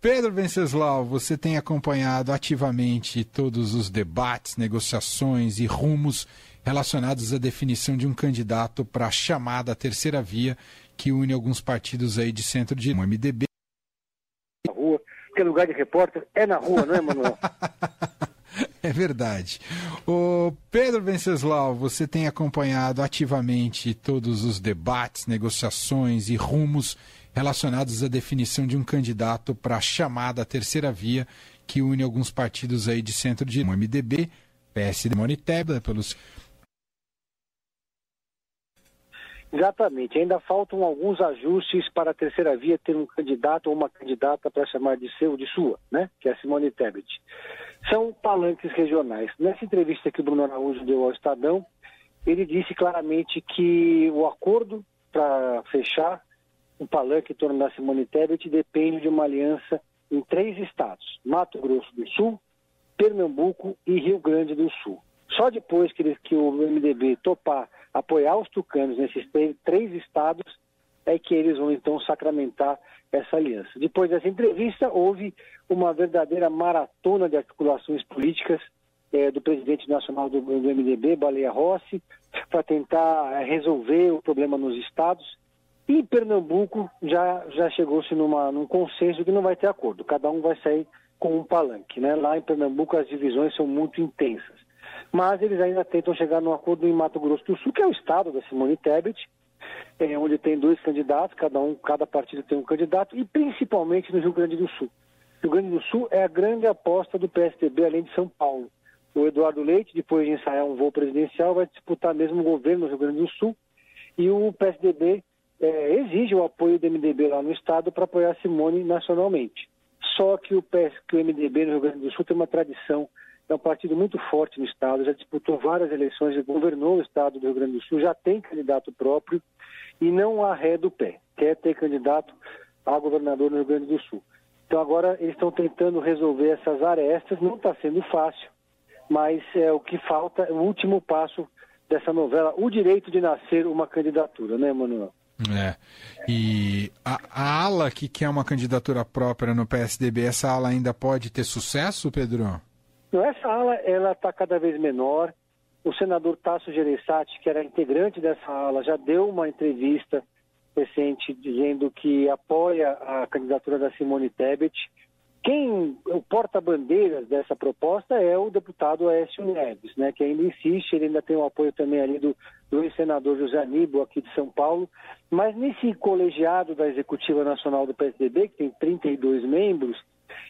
Pedro Venceslau, você tem acompanhado ativamente todos os debates, negociações e rumos relacionados à definição de um candidato para a chamada terceira via que une alguns partidos aí de centro de MDB. Na rua, porque lugar de repórter é na rua, não é, Manuel? É verdade. O Pedro Venceslau, você tem acompanhado ativamente todos os debates, negociações e rumos relacionados à definição de um candidato para a chamada terceira via que une alguns partidos aí de centro de MDB, PSD, Monitebla, pelos Exatamente. Ainda faltam alguns ajustes para a terceira via ter um candidato ou uma candidata para chamar de seu, de sua, né? Que é a Simone Tebet. São palanques regionais. Nessa entrevista que o Bruno Araújo deu ao Estadão, ele disse claramente que o acordo para fechar o palanque em torno da Simone Tebet depende de uma aliança em três estados: Mato Grosso do Sul, Pernambuco e Rio Grande do Sul. Só depois que, que o MDB topar apoiar os tucanos nesses três estados, é que eles vão então sacramentar essa aliança. Depois dessa entrevista, houve uma verdadeira maratona de articulações políticas é, do presidente nacional do, do MDB, Baleia Rossi, para tentar é, resolver o problema nos estados. E em Pernambuco já, já chegou-se num consenso que não vai ter acordo, cada um vai sair com um palanque. Né? Lá em Pernambuco as divisões são muito intensas mas eles ainda tentam chegar num acordo em Mato Grosso do Sul, que é o estado da Simone Tebet, é, onde tem dois candidatos, cada um, cada partido tem um candidato, e principalmente no Rio Grande do Sul. Rio Grande do Sul é a grande aposta do PSDB, além de São Paulo. O Eduardo Leite, depois de ensaiar um voo presidencial, vai disputar mesmo o governo no Rio Grande do Sul, e o PSDB é, exige o apoio do MDB lá no estado para apoiar Simone nacionalmente. Só que o, PS, que o MDB no Rio Grande do Sul tem uma tradição é um partido muito forte no Estado, já disputou várias eleições, já governou o Estado do Rio Grande do Sul, já tem candidato próprio e não há ré do pé. Quer ter candidato a governador no Rio Grande do Sul. Então agora eles estão tentando resolver essas arestas, não está sendo fácil, mas é o que falta, é o último passo dessa novela, o direito de nascer uma candidatura, né, Manuel? É. E a, a ala que quer uma candidatura própria no PSDB, essa ala ainda pode ter sucesso, Pedro? Essa ala ela está cada vez menor. O senador Tasso Gereissati, que era integrante dessa ala, já deu uma entrevista recente dizendo que apoia a candidatura da Simone Tebet. Quem o porta-bandeiras dessa proposta é o deputado Aécio Neves, né, que ainda insiste, ele ainda tem o apoio também ali do, do ex-senador José Aníbal, aqui de São Paulo, mas nesse colegiado da Executiva Nacional do PSDB, que tem 32 membros,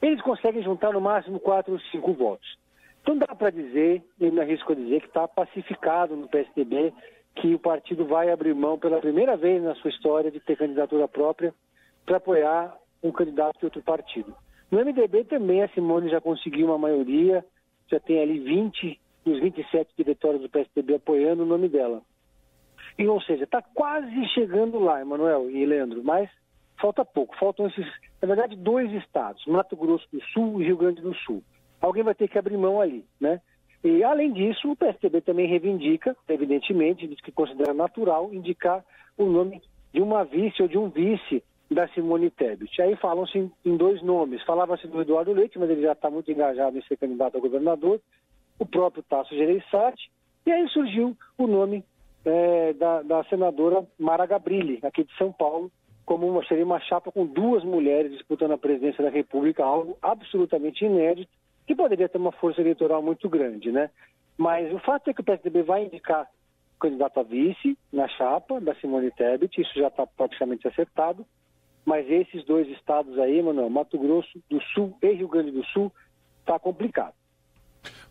eles conseguem juntar no máximo quatro ou cinco votos. Então dá para dizer, eu me arrisco a dizer, que está pacificado no PSDB, que o partido vai abrir mão pela primeira vez na sua história de ter candidatura própria para apoiar um candidato de outro partido. No MDB também a Simone já conseguiu uma maioria, já tem ali 20 dos 27 diretórios do PSDB apoiando o nome dela. E, ou seja, está quase chegando lá, Emanuel e Leandro, mas falta pouco. Faltam esses, na verdade, dois estados, Mato Grosso do Sul e Rio Grande do Sul. Alguém vai ter que abrir mão ali, né? E, além disso, o PSDB também reivindica, evidentemente, diz que considera natural indicar o nome de uma vice ou de um vice da Simone Tebet. Aí falam-se em dois nomes. Falava-se do Eduardo Leite, mas ele já está muito engajado em ser candidato a governador, o próprio Tasso Gereissati, e aí surgiu o nome é, da, da senadora Mara Gabrilli, aqui de São Paulo, como uma, seria uma chapa com duas mulheres disputando a presidência da República, algo absolutamente inédito, que poderia ter uma força eleitoral muito grande, né? Mas o fato é que o PSDB vai indicar candidato a vice na chapa da Simone Tebet, isso já está praticamente acertado, mas esses dois estados aí, Manuel, Mato Grosso do Sul e Rio Grande do Sul, está complicado.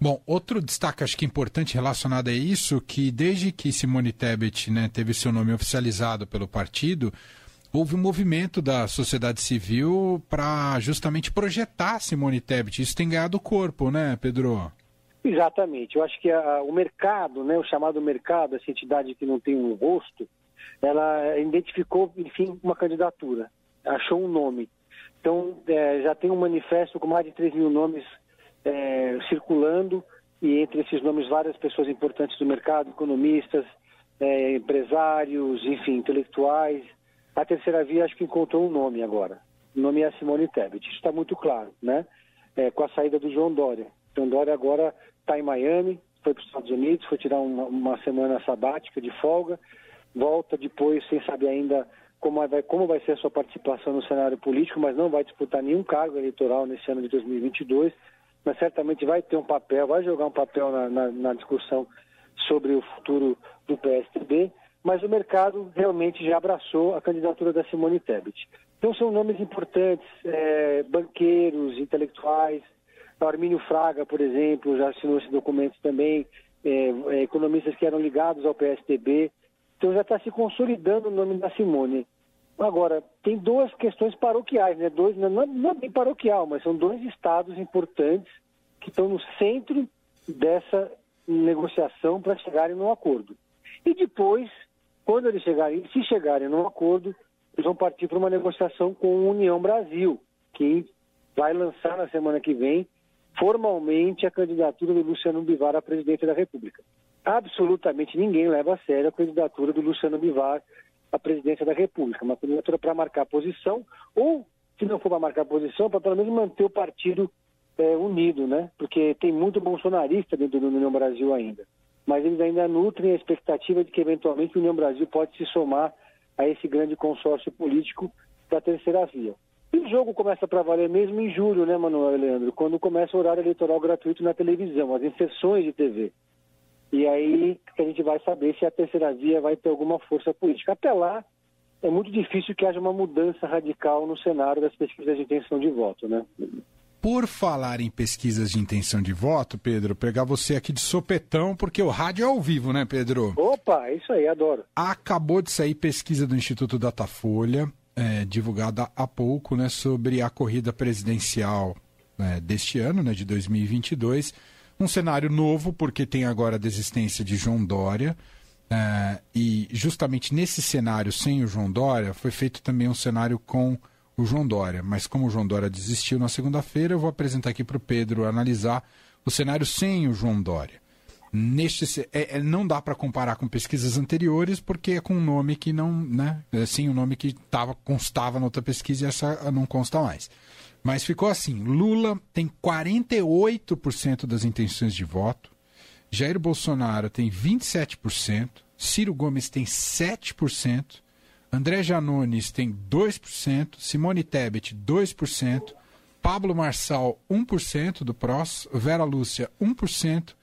Bom, outro destaque acho que importante relacionado a isso, que desde que Simone Tebet né, teve seu nome oficializado pelo partido, houve um movimento da sociedade civil para justamente projetar Simone Tebet. Isso tem ganhado corpo, né, Pedro? Exatamente. Eu acho que a, o mercado, né, o chamado mercado, essa entidade que não tem um rosto, ela identificou, enfim, uma candidatura, achou um nome. Então, é, já tem um manifesto com mais de 3 mil nomes é, circulando, e entre esses nomes, várias pessoas importantes do mercado, economistas, é, empresários, enfim, intelectuais, a terceira via acho que encontrou um nome agora. o nome é Simone Tebet. Isso está muito claro, né? É, com a saída do João Dória. João Dória agora está em Miami, foi para os Estados Unidos, foi tirar uma, uma, semana sabática de folga, volta depois sem saber ainda como vai, como vai ser a sua participação no cenário político, mas não vai disputar nenhum cargo eleitoral nesse ano de 2022, mas certamente vai ter um papel, vai jogar um papel na, na, na discussão sobre o futuro do PSDB, mas o mercado realmente já abraçou a candidatura da Simone Tebet. Então são nomes importantes, é, banqueiros, intelectuais, Armínio Fraga, por exemplo, já assinou esse documento também, é, é, economistas que eram ligados ao PSDB. Então já está se consolidando o nome da Simone. Agora, tem duas questões paroquiais, né? Dois, não, não é bem paroquial, mas são dois estados importantes que estão no centro dessa negociação para chegarem num acordo. E depois, quando eles chegarem, se chegarem num acordo, eles vão partir para uma negociação com a União Brasil, que vai lançar na semana que vem formalmente a candidatura do Luciano Bivar à presidência da República. Absolutamente ninguém leva a sério a candidatura do Luciano Bivar à presidência da República. Uma candidatura para marcar posição, ou, se não for para marcar posição, para pelo menos manter o partido é, unido, né? Porque tem muito bolsonarista dentro do União Brasil ainda. Mas eles ainda nutrem a expectativa de que, eventualmente, o União Brasil pode se somar a esse grande consórcio político da terceira via. E o jogo começa para valer mesmo em julho, né, Manuel e Leandro? Quando começa o horário eleitoral gratuito na televisão, as inserções de TV. E aí a gente vai saber se a terceira via vai ter alguma força política. Até lá, é muito difícil que haja uma mudança radical no cenário das pesquisas de intenção de voto, né? Por falar em pesquisas de intenção de voto, Pedro, pegar você aqui de sopetão, porque o rádio é ao vivo, né, Pedro? Opa, isso aí, adoro. Acabou de sair pesquisa do Instituto Datafolha, é, divulgada há pouco, né, sobre a corrida presidencial né, deste ano, né, de 2022. Um cenário novo, porque tem agora a desistência de João Dória. É, e justamente nesse cenário, sem o João Dória, foi feito também um cenário com o João Dória. Mas como o João Dória desistiu na segunda-feira, eu vou apresentar aqui para o Pedro analisar o cenário sem o João Dória. Neste, é, é não dá para comparar com pesquisas anteriores, porque é com um nome que não. Né, é, sim, o um nome que tava, constava na outra pesquisa e essa não consta mais. Mas ficou assim: Lula tem 48% das intenções de voto, Jair Bolsonaro tem 27%, Ciro Gomes tem 7%, André Janones tem 2%, Simone Tebet 2%, Pablo Marçal 1% do PROS, Vera Lúcia 1%,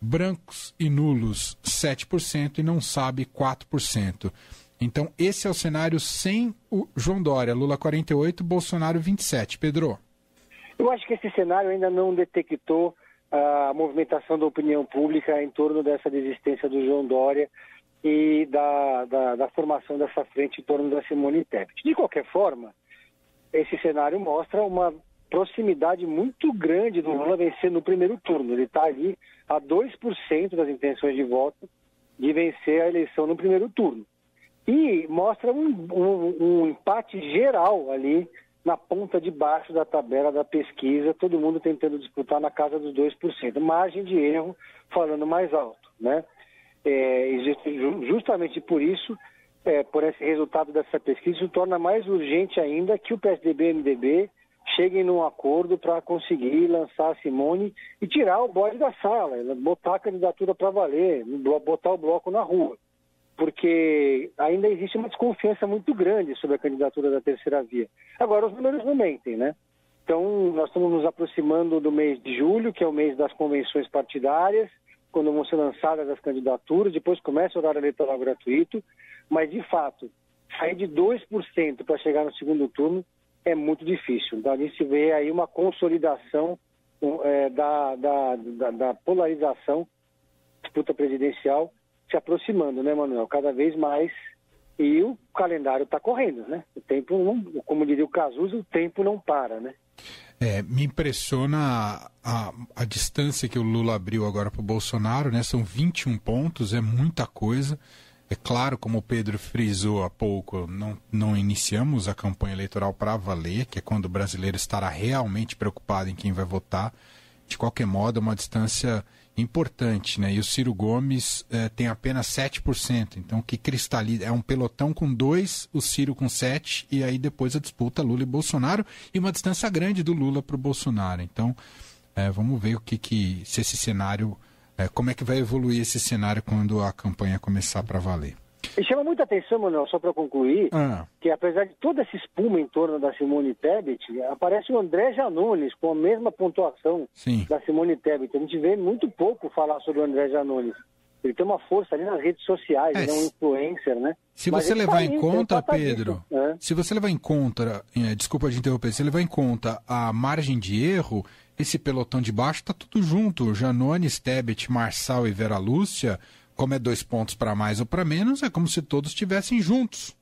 brancos e nulos 7% e não sabe 4%. Então, esse é o cenário sem o João Dória. Lula 48, Bolsonaro 27. Pedro. Eu acho que esse cenário ainda não detectou a movimentação da opinião pública em torno dessa desistência do João Dória e da, da, da, formação dessa frente em torno da Simone Tebet. De qualquer forma, esse cenário mostra uma proximidade muito grande do Lula vencer no primeiro turno. Ele está ali a 2% das intenções de voto de vencer a eleição no primeiro turno. E mostra um, um, um empate geral ali na ponta de baixo da tabela da pesquisa, todo mundo tentando disputar na casa dos 2%. Margem de erro falando mais alto, né? É, justamente por isso, é, por esse resultado dessa pesquisa, isso torna mais urgente ainda que o PSDB e o MDB cheguem num acordo para conseguir lançar a Simone e tirar o bode da sala, botar a candidatura para valer, botar o bloco na rua. Porque ainda existe uma desconfiança muito grande sobre a candidatura da terceira via. Agora, os números não mentem, né? Então, nós estamos nos aproximando do mês de julho, que é o mês das convenções partidárias quando vão ser lançadas as candidaturas, depois começa o horário eleitoral gratuito, mas de fato, sair de 2% para chegar no segundo turno é muito difícil. Então a gente vê aí uma consolidação é, da, da, da, da polarização disputa presidencial se aproximando, né, Manuel? Cada vez mais. E o calendário está correndo, né? O tempo não, como diria o Cazuza, o tempo não para, né? É, me impressiona a, a, a, distância que o Lula abriu agora para o Bolsonaro, né? São 21 pontos, é muita coisa. É claro, como o Pedro frisou há pouco, não, não iniciamos a campanha eleitoral para valer, que é quando o brasileiro estará realmente preocupado em quem vai votar. De qualquer modo, é uma distância importante, né? E o Ciro Gomes eh, tem apenas 7%. Então, que cristaliza. É um pelotão com dois, o Ciro com 7%, e aí depois a disputa Lula e Bolsonaro, e uma distância grande do Lula para o Bolsonaro. Então, eh, vamos ver o que, que se esse cenário. Eh, como é que vai evoluir esse cenário quando a campanha começar para valer. E chama muita atenção, Manuel, só para concluir, ah. que apesar de toda essa espuma em torno da Simone Tebet, aparece o André Janones com a mesma pontuação Sim. da Simone Tebet. A gente vê muito pouco falar sobre o André Janones. Ele tem uma força ali nas redes sociais, é, ele é um influencer, né? Se você tá levar tá em conta, Pedro, é. se você levar em conta, é, desculpa de interromper, se levar em conta a margem de erro, esse pelotão de baixo está tudo junto. Janones, Tebet, Marçal e Vera Lúcia como é dois pontos para mais ou para menos, é como se todos estivessem juntos.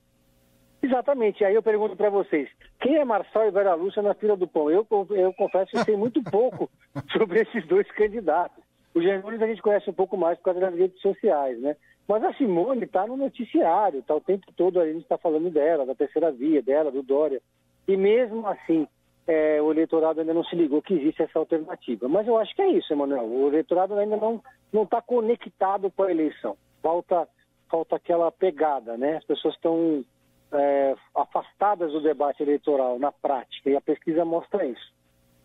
Exatamente. Aí eu pergunto para vocês, quem é Marçal e Vera Lúcia na fila do pão? Eu, eu confesso que sei muito pouco sobre esses dois candidatos. O Germões a gente conhece um pouco mais por causa das redes sociais, né? Mas a Simone está no noticiário, está o tempo todo a gente está falando dela, da terceira via, dela, do Dória. E mesmo assim, é, o eleitorado ainda não se ligou que existe essa alternativa. Mas eu acho que é isso, Emanuel. O eleitorado ainda não está conectado com a eleição. Falta, falta aquela pegada, né? As pessoas estão é, afastadas do debate eleitoral na prática, e a pesquisa mostra isso.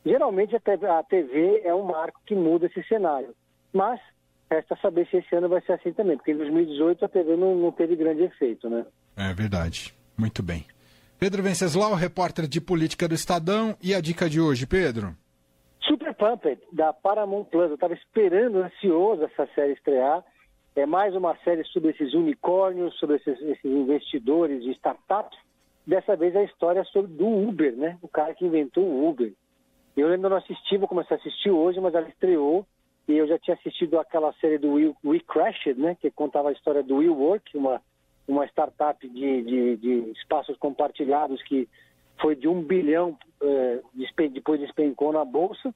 Geralmente a TV, a TV é um marco que muda esse cenário. Mas resta saber se esse ano vai ser assim também, porque em 2018 a TV não, não teve grande efeito, né? É verdade. Muito bem. Pedro Venceslau, repórter de política do Estadão. E a dica de hoje, Pedro? Pumped, da Paramount Plus. Eu estava esperando, ansioso, essa série estrear. É mais uma série sobre esses unicórnios, sobre esses, esses investidores de startups. Dessa vez é a história sobre do Uber, né? O cara que inventou o Uber. Eu ainda não assisti, vou começar a assistir hoje, mas ela estreou. E eu já tinha assistido aquela série do We, We Crashed, né? Que contava a história do WeWork, uma uma startup de, de, de espaços compartilhados que foi de um bilhão, eh, depois despencou na Bolsa.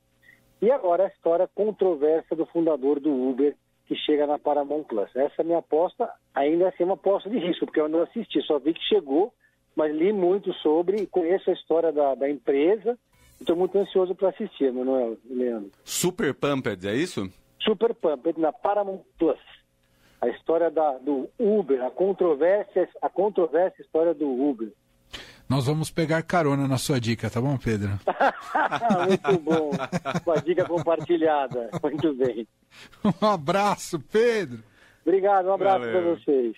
E agora a história controversa do fundador do Uber, que chega na Paramount Plus. Essa é minha aposta, ainda assim uma aposta de risco, porque eu não assisti, só vi que chegou, mas li muito sobre, conheço a história da, da empresa, estou muito ansioso para assistir, Manuel Leandro. Super Pumped, é isso? Super Pumped, na Paramount Plus a história da, do Uber, a controvérsia, a controvérsia história do Uber. Nós vamos pegar carona na sua dica, tá bom, Pedro? Muito bom. Uma dica compartilhada. Muito bem. Um abraço, Pedro. Obrigado, um abraço para vocês.